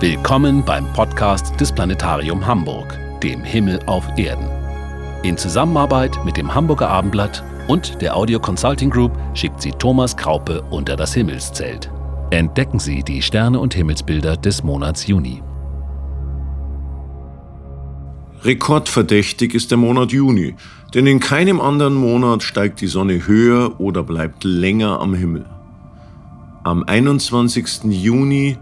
Willkommen beim Podcast des Planetarium Hamburg, dem Himmel auf Erden. In Zusammenarbeit mit dem Hamburger Abendblatt und der Audio Consulting Group schickt sie Thomas Kraupe unter das Himmelszelt. Entdecken Sie die Sterne und Himmelsbilder des Monats Juni. Rekordverdächtig ist der Monat Juni, denn in keinem anderen Monat steigt die Sonne höher oder bleibt länger am Himmel. Am 21. Juni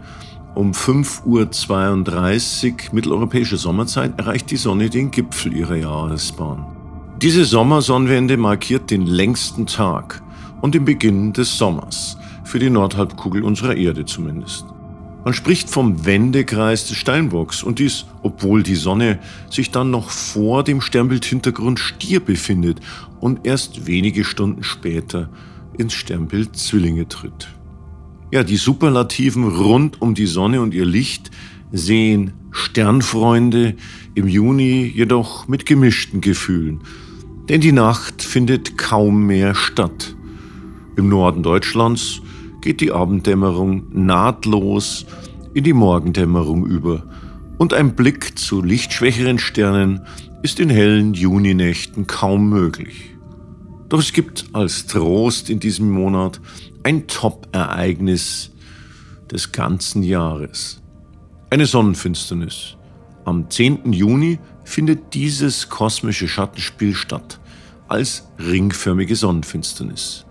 um 5.32 Uhr mitteleuropäische Sommerzeit erreicht die Sonne den Gipfel ihrer Jahresbahn. Diese Sommersonnenwende markiert den längsten Tag und den Beginn des Sommers, für die Nordhalbkugel unserer Erde zumindest. Man spricht vom Wendekreis des Steinbocks und dies, obwohl die Sonne sich dann noch vor dem Sternbildhintergrund Stier befindet und erst wenige Stunden später ins Sternbild Zwillinge tritt. Ja, die Superlativen rund um die Sonne und ihr Licht sehen Sternfreunde im Juni jedoch mit gemischten Gefühlen. Denn die Nacht findet kaum mehr statt. Im Norden Deutschlands geht die Abenddämmerung nahtlos in die Morgendämmerung über und ein Blick zu lichtschwächeren Sternen ist in hellen Juninächten kaum möglich. Doch es gibt als Trost in diesem Monat ein Top-Ereignis des ganzen Jahres. Eine Sonnenfinsternis. Am 10. Juni findet dieses kosmische Schattenspiel statt, als ringförmige Sonnenfinsternis.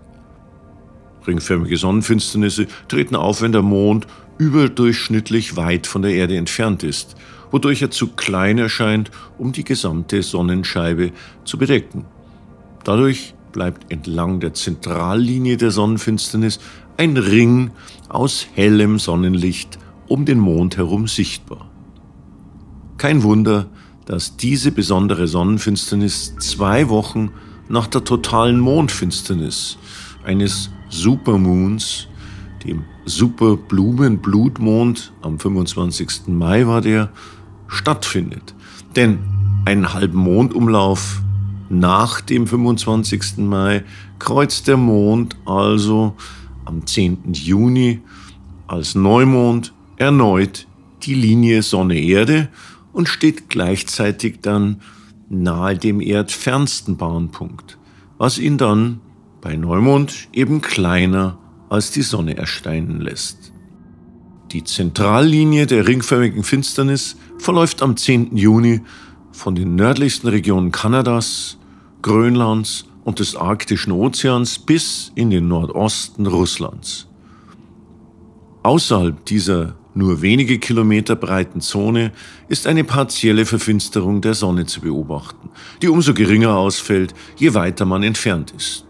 Ringförmige Sonnenfinsternisse treten auf, wenn der Mond überdurchschnittlich weit von der Erde entfernt ist, wodurch er zu klein erscheint, um die gesamte Sonnenscheibe zu bedecken. Dadurch bleibt entlang der Zentrallinie der Sonnenfinsternis ein Ring aus hellem Sonnenlicht um den Mond herum sichtbar. Kein Wunder, dass diese besondere Sonnenfinsternis zwei Wochen nach der totalen Mondfinsternis eines Supermoons, dem Superblumenblutmond, am 25. Mai war der, stattfindet. Denn einen halben Mondumlauf nach dem 25. Mai kreuzt der Mond also am 10. Juni als Neumond erneut die Linie Sonne-Erde und steht gleichzeitig dann nahe dem erdfernsten Bahnpunkt, was ihn dann bei Neumond eben kleiner als die Sonne erscheinen lässt. Die Zentrallinie der ringförmigen Finsternis verläuft am 10. Juni von den nördlichsten Regionen Kanadas Grönlands und des Arktischen Ozeans bis in den Nordosten Russlands. Außerhalb dieser nur wenige Kilometer breiten Zone ist eine partielle Verfinsterung der Sonne zu beobachten, die umso geringer ausfällt, je weiter man entfernt ist.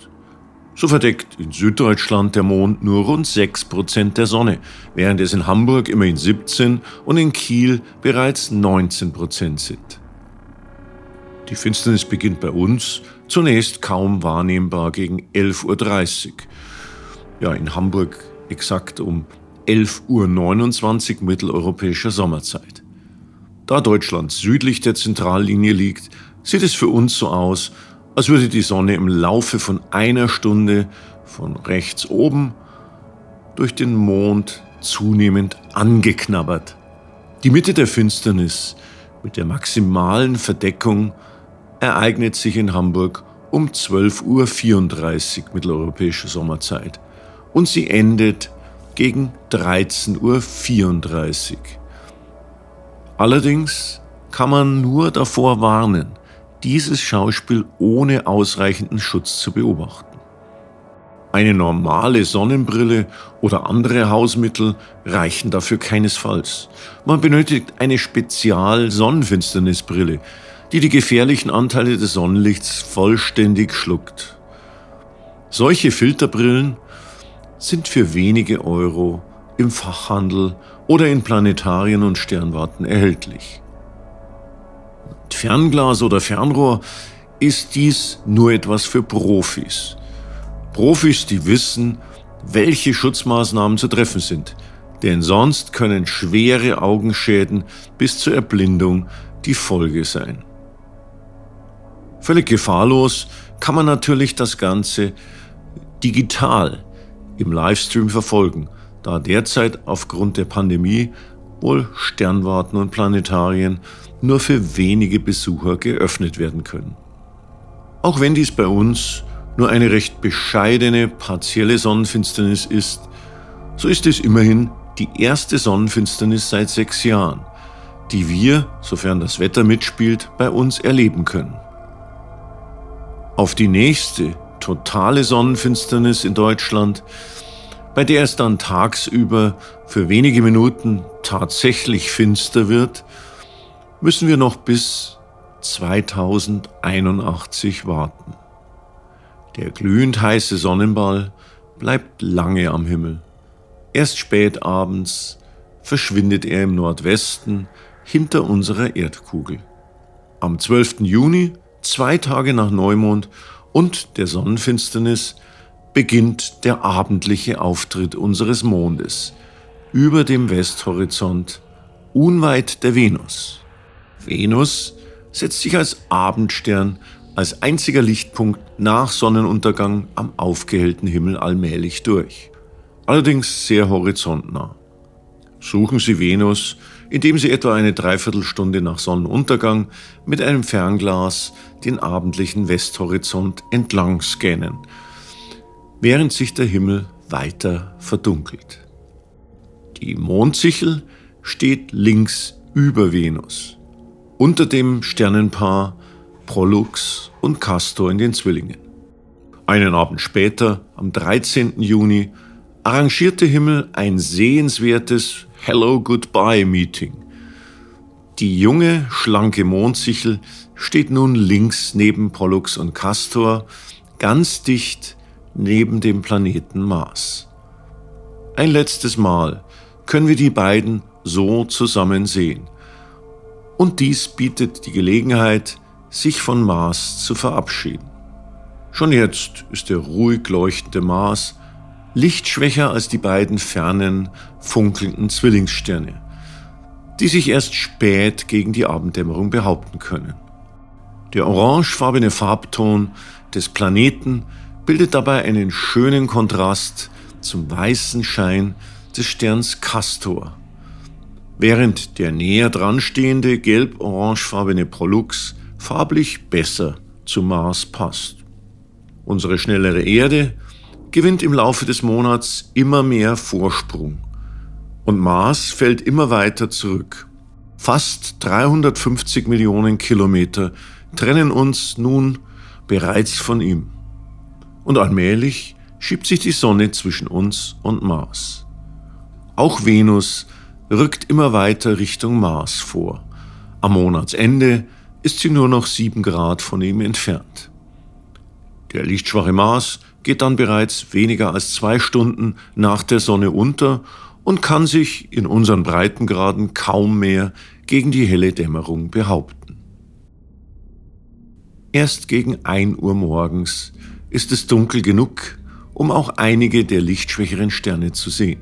So verdeckt in Süddeutschland der Mond nur rund 6% der Sonne, während es in Hamburg immerhin 17 und in Kiel bereits 19% sind. Die Finsternis beginnt bei uns zunächst kaum wahrnehmbar gegen 11.30 Uhr. Ja, in Hamburg exakt um 11.29 Uhr mitteleuropäischer Sommerzeit. Da Deutschland südlich der Zentrallinie liegt, sieht es für uns so aus, als würde die Sonne im Laufe von einer Stunde von rechts oben durch den Mond zunehmend angeknabbert. Die Mitte der Finsternis mit der maximalen Verdeckung ereignet sich in Hamburg um 12.34 Uhr mitteleuropäische Sommerzeit und sie endet gegen 13.34 Uhr. Allerdings kann man nur davor warnen, dieses Schauspiel ohne ausreichenden Schutz zu beobachten. Eine normale Sonnenbrille oder andere Hausmittel reichen dafür keinesfalls. Man benötigt eine Spezial-Sonnenfinsternisbrille, die die gefährlichen Anteile des Sonnenlichts vollständig schluckt. Solche Filterbrillen sind für wenige Euro im Fachhandel oder in Planetarien und Sternwarten erhältlich. Mit Fernglas oder Fernrohr ist dies nur etwas für Profis. Profis, die wissen, welche Schutzmaßnahmen zu treffen sind, denn sonst können schwere Augenschäden bis zur Erblindung die Folge sein. Völlig gefahrlos kann man natürlich das Ganze digital im Livestream verfolgen, da derzeit aufgrund der Pandemie obwohl Sternwarten und Planetarien nur für wenige Besucher geöffnet werden können. Auch wenn dies bei uns nur eine recht bescheidene partielle Sonnenfinsternis ist, so ist es immerhin die erste Sonnenfinsternis seit sechs Jahren, die wir, sofern das Wetter mitspielt, bei uns erleben können. Auf die nächste totale Sonnenfinsternis in Deutschland, bei der es dann tagsüber für wenige Minuten tatsächlich finster wird, müssen wir noch bis 2081 warten. Der glühend heiße Sonnenball bleibt lange am Himmel. Erst spät abends verschwindet er im Nordwesten hinter unserer Erdkugel. Am 12. Juni, zwei Tage nach Neumond und der Sonnenfinsternis, beginnt der abendliche Auftritt unseres Mondes über dem Westhorizont, unweit der Venus. Venus setzt sich als Abendstern, als einziger Lichtpunkt nach Sonnenuntergang am aufgehellten Himmel allmählich durch. Allerdings sehr horizontnah. Suchen Sie Venus, indem Sie etwa eine Dreiviertelstunde nach Sonnenuntergang mit einem Fernglas den abendlichen Westhorizont entlang scannen, während sich der Himmel weiter verdunkelt. Die Mondsichel steht links über Venus unter dem Sternenpaar Pollux und Castor in den Zwillingen. Einen Abend später, am 13. Juni, arrangierte Himmel ein sehenswertes Hello Goodbye Meeting. Die junge, schlanke Mondsichel steht nun links neben Pollux und Castor, ganz dicht neben dem Planeten Mars. Ein letztes Mal können wir die beiden so zusammen sehen – und dies bietet die Gelegenheit, sich von Mars zu verabschieden. Schon jetzt ist der ruhig leuchtende Mars lichtschwächer als die beiden fernen, funkelnden Zwillingssterne, die sich erst spät gegen die Abenddämmerung behaupten können. Der orangefarbene Farbton des Planeten bildet dabei einen schönen Kontrast zum weißen Schein des Sterns Castor, während der näher dran stehende gelb-orangefarbene Prolux farblich besser zu Mars passt. Unsere schnellere Erde gewinnt im Laufe des Monats immer mehr Vorsprung und Mars fällt immer weiter zurück. Fast 350 Millionen Kilometer trennen uns nun bereits von ihm. Und allmählich schiebt sich die Sonne zwischen uns und Mars. Auch Venus rückt immer weiter Richtung Mars vor. Am Monatsende ist sie nur noch sieben Grad von ihm entfernt. Der lichtschwache Mars geht dann bereits weniger als zwei Stunden nach der Sonne unter und kann sich in unseren Breitengraden kaum mehr gegen die helle Dämmerung behaupten. Erst gegen ein Uhr morgens ist es dunkel genug, um auch einige der lichtschwächeren Sterne zu sehen.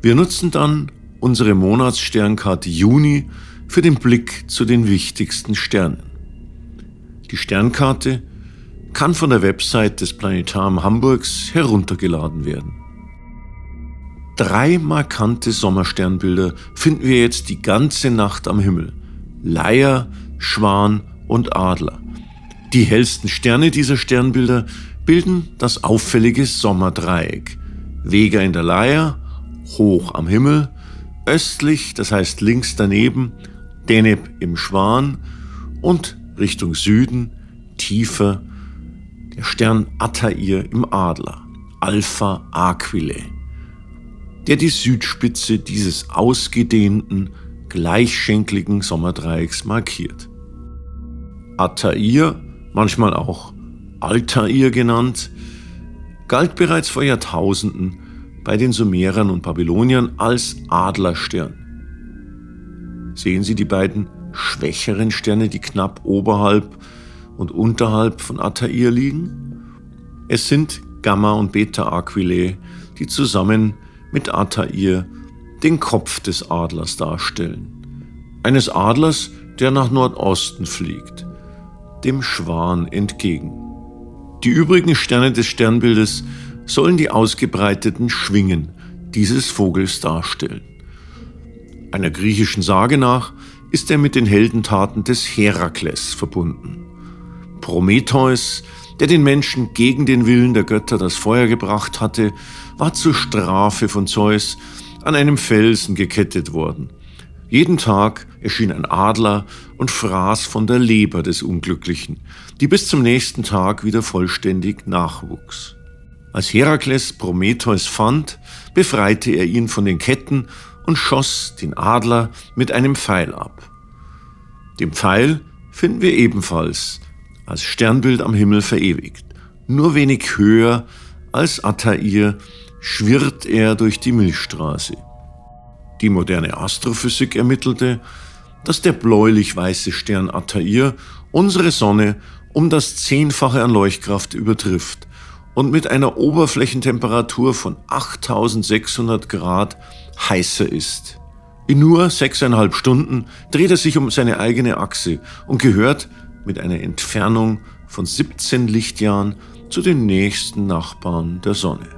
Wir nutzen dann unsere Monatssternkarte Juni für den Blick zu den wichtigsten Sternen. Die Sternkarte kann von der Website des Planetarium Hamburgs heruntergeladen werden. Drei markante Sommersternbilder finden wir jetzt die ganze Nacht am Himmel. Leier, Schwan und Adler. Die hellsten Sterne dieser Sternbilder bilden das auffällige Sommerdreieck. Vega in der Leier, hoch am Himmel, östlich, das heißt links daneben, Deneb im Schwan und Richtung Süden, tiefer, der Stern Attair im Adler, Alpha Aquilae, der die Südspitze dieses ausgedehnten, gleichschenkligen Sommerdreiecks markiert. Attair, manchmal auch Altair genannt, galt bereits vor Jahrtausenden bei den Sumerern und Babyloniern als Adlerstern. Sehen Sie die beiden schwächeren Sterne, die knapp oberhalb und unterhalb von Attair liegen? Es sind Gamma und Beta Aquilae, die zusammen mit Attair den Kopf des Adlers darstellen. Eines Adlers, der nach Nordosten fliegt, dem Schwan entgegen. Die übrigen Sterne des Sternbildes sollen die ausgebreiteten Schwingen dieses Vogels darstellen. Einer griechischen Sage nach ist er mit den Heldentaten des Herakles verbunden. Prometheus, der den Menschen gegen den Willen der Götter das Feuer gebracht hatte, war zur Strafe von Zeus an einem Felsen gekettet worden. Jeden Tag erschien ein Adler und fraß von der Leber des Unglücklichen, die bis zum nächsten Tag wieder vollständig nachwuchs. Als Herakles Prometheus fand, befreite er ihn von den Ketten und schoss den Adler mit einem Pfeil ab. Den Pfeil finden wir ebenfalls als Sternbild am Himmel verewigt. Nur wenig höher als Altair schwirrt er durch die Milchstraße. Die moderne Astrophysik ermittelte, dass der bläulich-weiße Stern Altair unsere Sonne um das Zehnfache an Leuchtkraft übertrifft und mit einer Oberflächentemperatur von 8600 Grad heißer ist. In nur sechseinhalb Stunden dreht er sich um seine eigene Achse und gehört mit einer Entfernung von 17 Lichtjahren zu den nächsten Nachbarn der Sonne.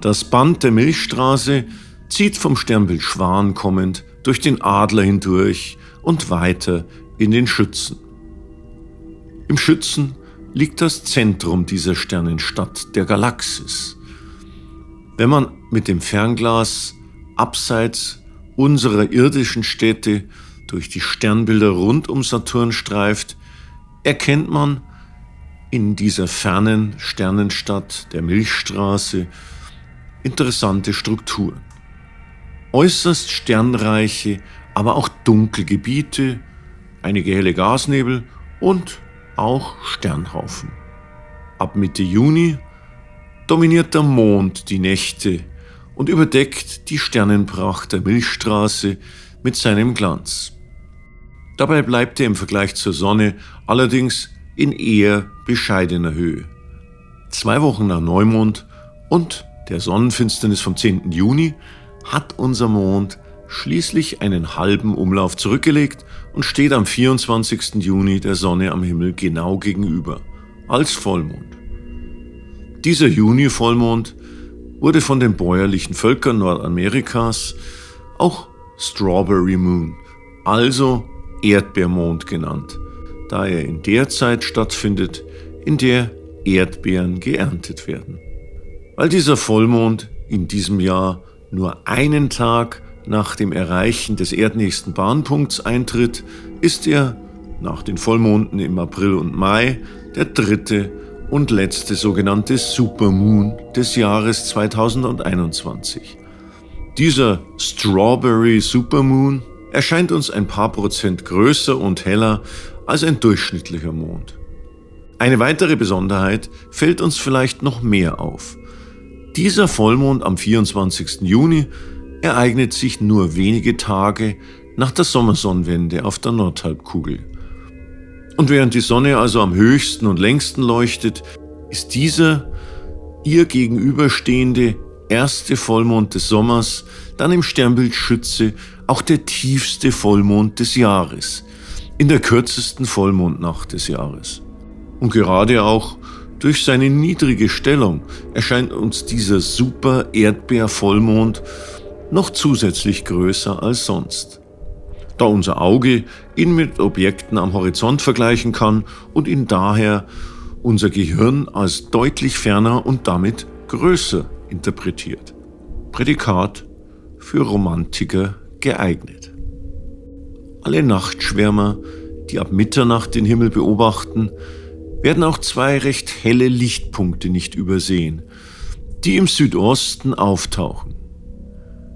Das Band der Milchstraße zieht vom Sternbild Schwan kommend durch den Adler hindurch und weiter in den Schützen. Im Schützen liegt das Zentrum dieser Sternenstadt, der Galaxis. Wenn man mit dem Fernglas abseits unserer irdischen Städte durch die Sternbilder rund um Saturn streift, erkennt man in dieser fernen Sternenstadt der Milchstraße interessante Strukturen. Äußerst sternreiche, aber auch dunkle Gebiete, einige helle Gasnebel und auch Sternhaufen. Ab Mitte Juni dominiert der Mond die Nächte und überdeckt die Sternenpracht der Milchstraße mit seinem Glanz. Dabei bleibt er im Vergleich zur Sonne allerdings in eher bescheidener Höhe. Zwei Wochen nach Neumond und der Sonnenfinsternis vom 10. Juni hat unser Mond schließlich einen halben Umlauf zurückgelegt und steht am 24. Juni der Sonne am Himmel genau gegenüber, als Vollmond. Dieser Juni-Vollmond wurde von den bäuerlichen Völkern Nordamerikas auch Strawberry Moon, also Erdbeermond genannt, da er in der Zeit stattfindet, in der Erdbeeren geerntet werden. Weil dieser Vollmond in diesem Jahr nur einen Tag nach dem Erreichen des erdnächsten Bahnpunkts eintritt, ist er nach den Vollmonden im April und Mai der dritte und letzte sogenannte Supermoon des Jahres 2021. Dieser Strawberry Supermoon erscheint uns ein paar Prozent größer und heller als ein durchschnittlicher Mond. Eine weitere Besonderheit fällt uns vielleicht noch mehr auf. Dieser Vollmond am 24. Juni ereignet sich nur wenige Tage nach der Sommersonnenwende auf der Nordhalbkugel. Und während die Sonne also am höchsten und längsten leuchtet, ist dieser ihr gegenüberstehende erste Vollmond des Sommers dann im Sternbild Schütze auch der tiefste Vollmond des Jahres, in der kürzesten Vollmondnacht des Jahres. Und gerade auch durch seine niedrige Stellung erscheint uns dieser super Erdbeer-Vollmond noch zusätzlich größer als sonst. Da unser Auge ihn mit Objekten am Horizont vergleichen kann und ihn daher unser Gehirn als deutlich ferner und damit größer interpretiert. Prädikat für Romantiker geeignet. Alle Nachtschwärmer, die ab Mitternacht den Himmel beobachten, werden auch zwei recht helle Lichtpunkte nicht übersehen, die im Südosten auftauchen.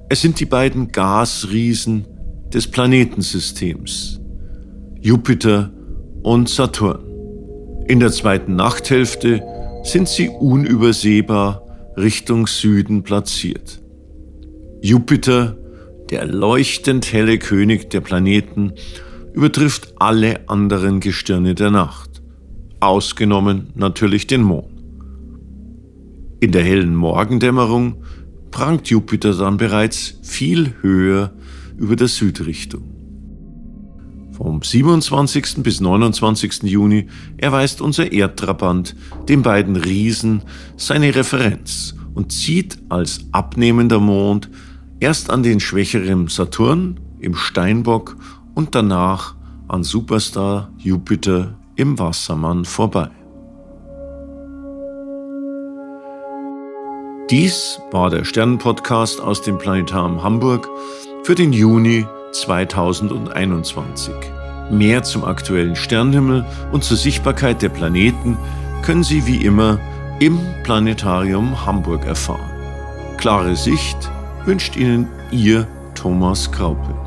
Es sind die beiden Gasriesen des Planetensystems, Jupiter und Saturn. In der zweiten Nachthälfte sind sie unübersehbar Richtung Süden platziert. Jupiter, der leuchtend helle König der Planeten, übertrifft alle anderen Gestirne der Nacht ausgenommen natürlich den Mond. In der hellen Morgendämmerung prangt Jupiter dann bereits viel höher über der Südrichtung. Vom 27. bis 29. Juni erweist unser Erdtrabant den beiden Riesen seine Referenz und zieht als abnehmender Mond erst an den schwächeren Saturn im Steinbock und danach an Superstar Jupiter im Wassermann vorbei. Dies war der Sternenpodcast aus dem Planetarium Hamburg für den Juni 2021. Mehr zum aktuellen Sternenhimmel und zur Sichtbarkeit der Planeten können Sie wie immer im Planetarium Hamburg erfahren. Klare Sicht wünscht Ihnen Ihr Thomas Kraupe.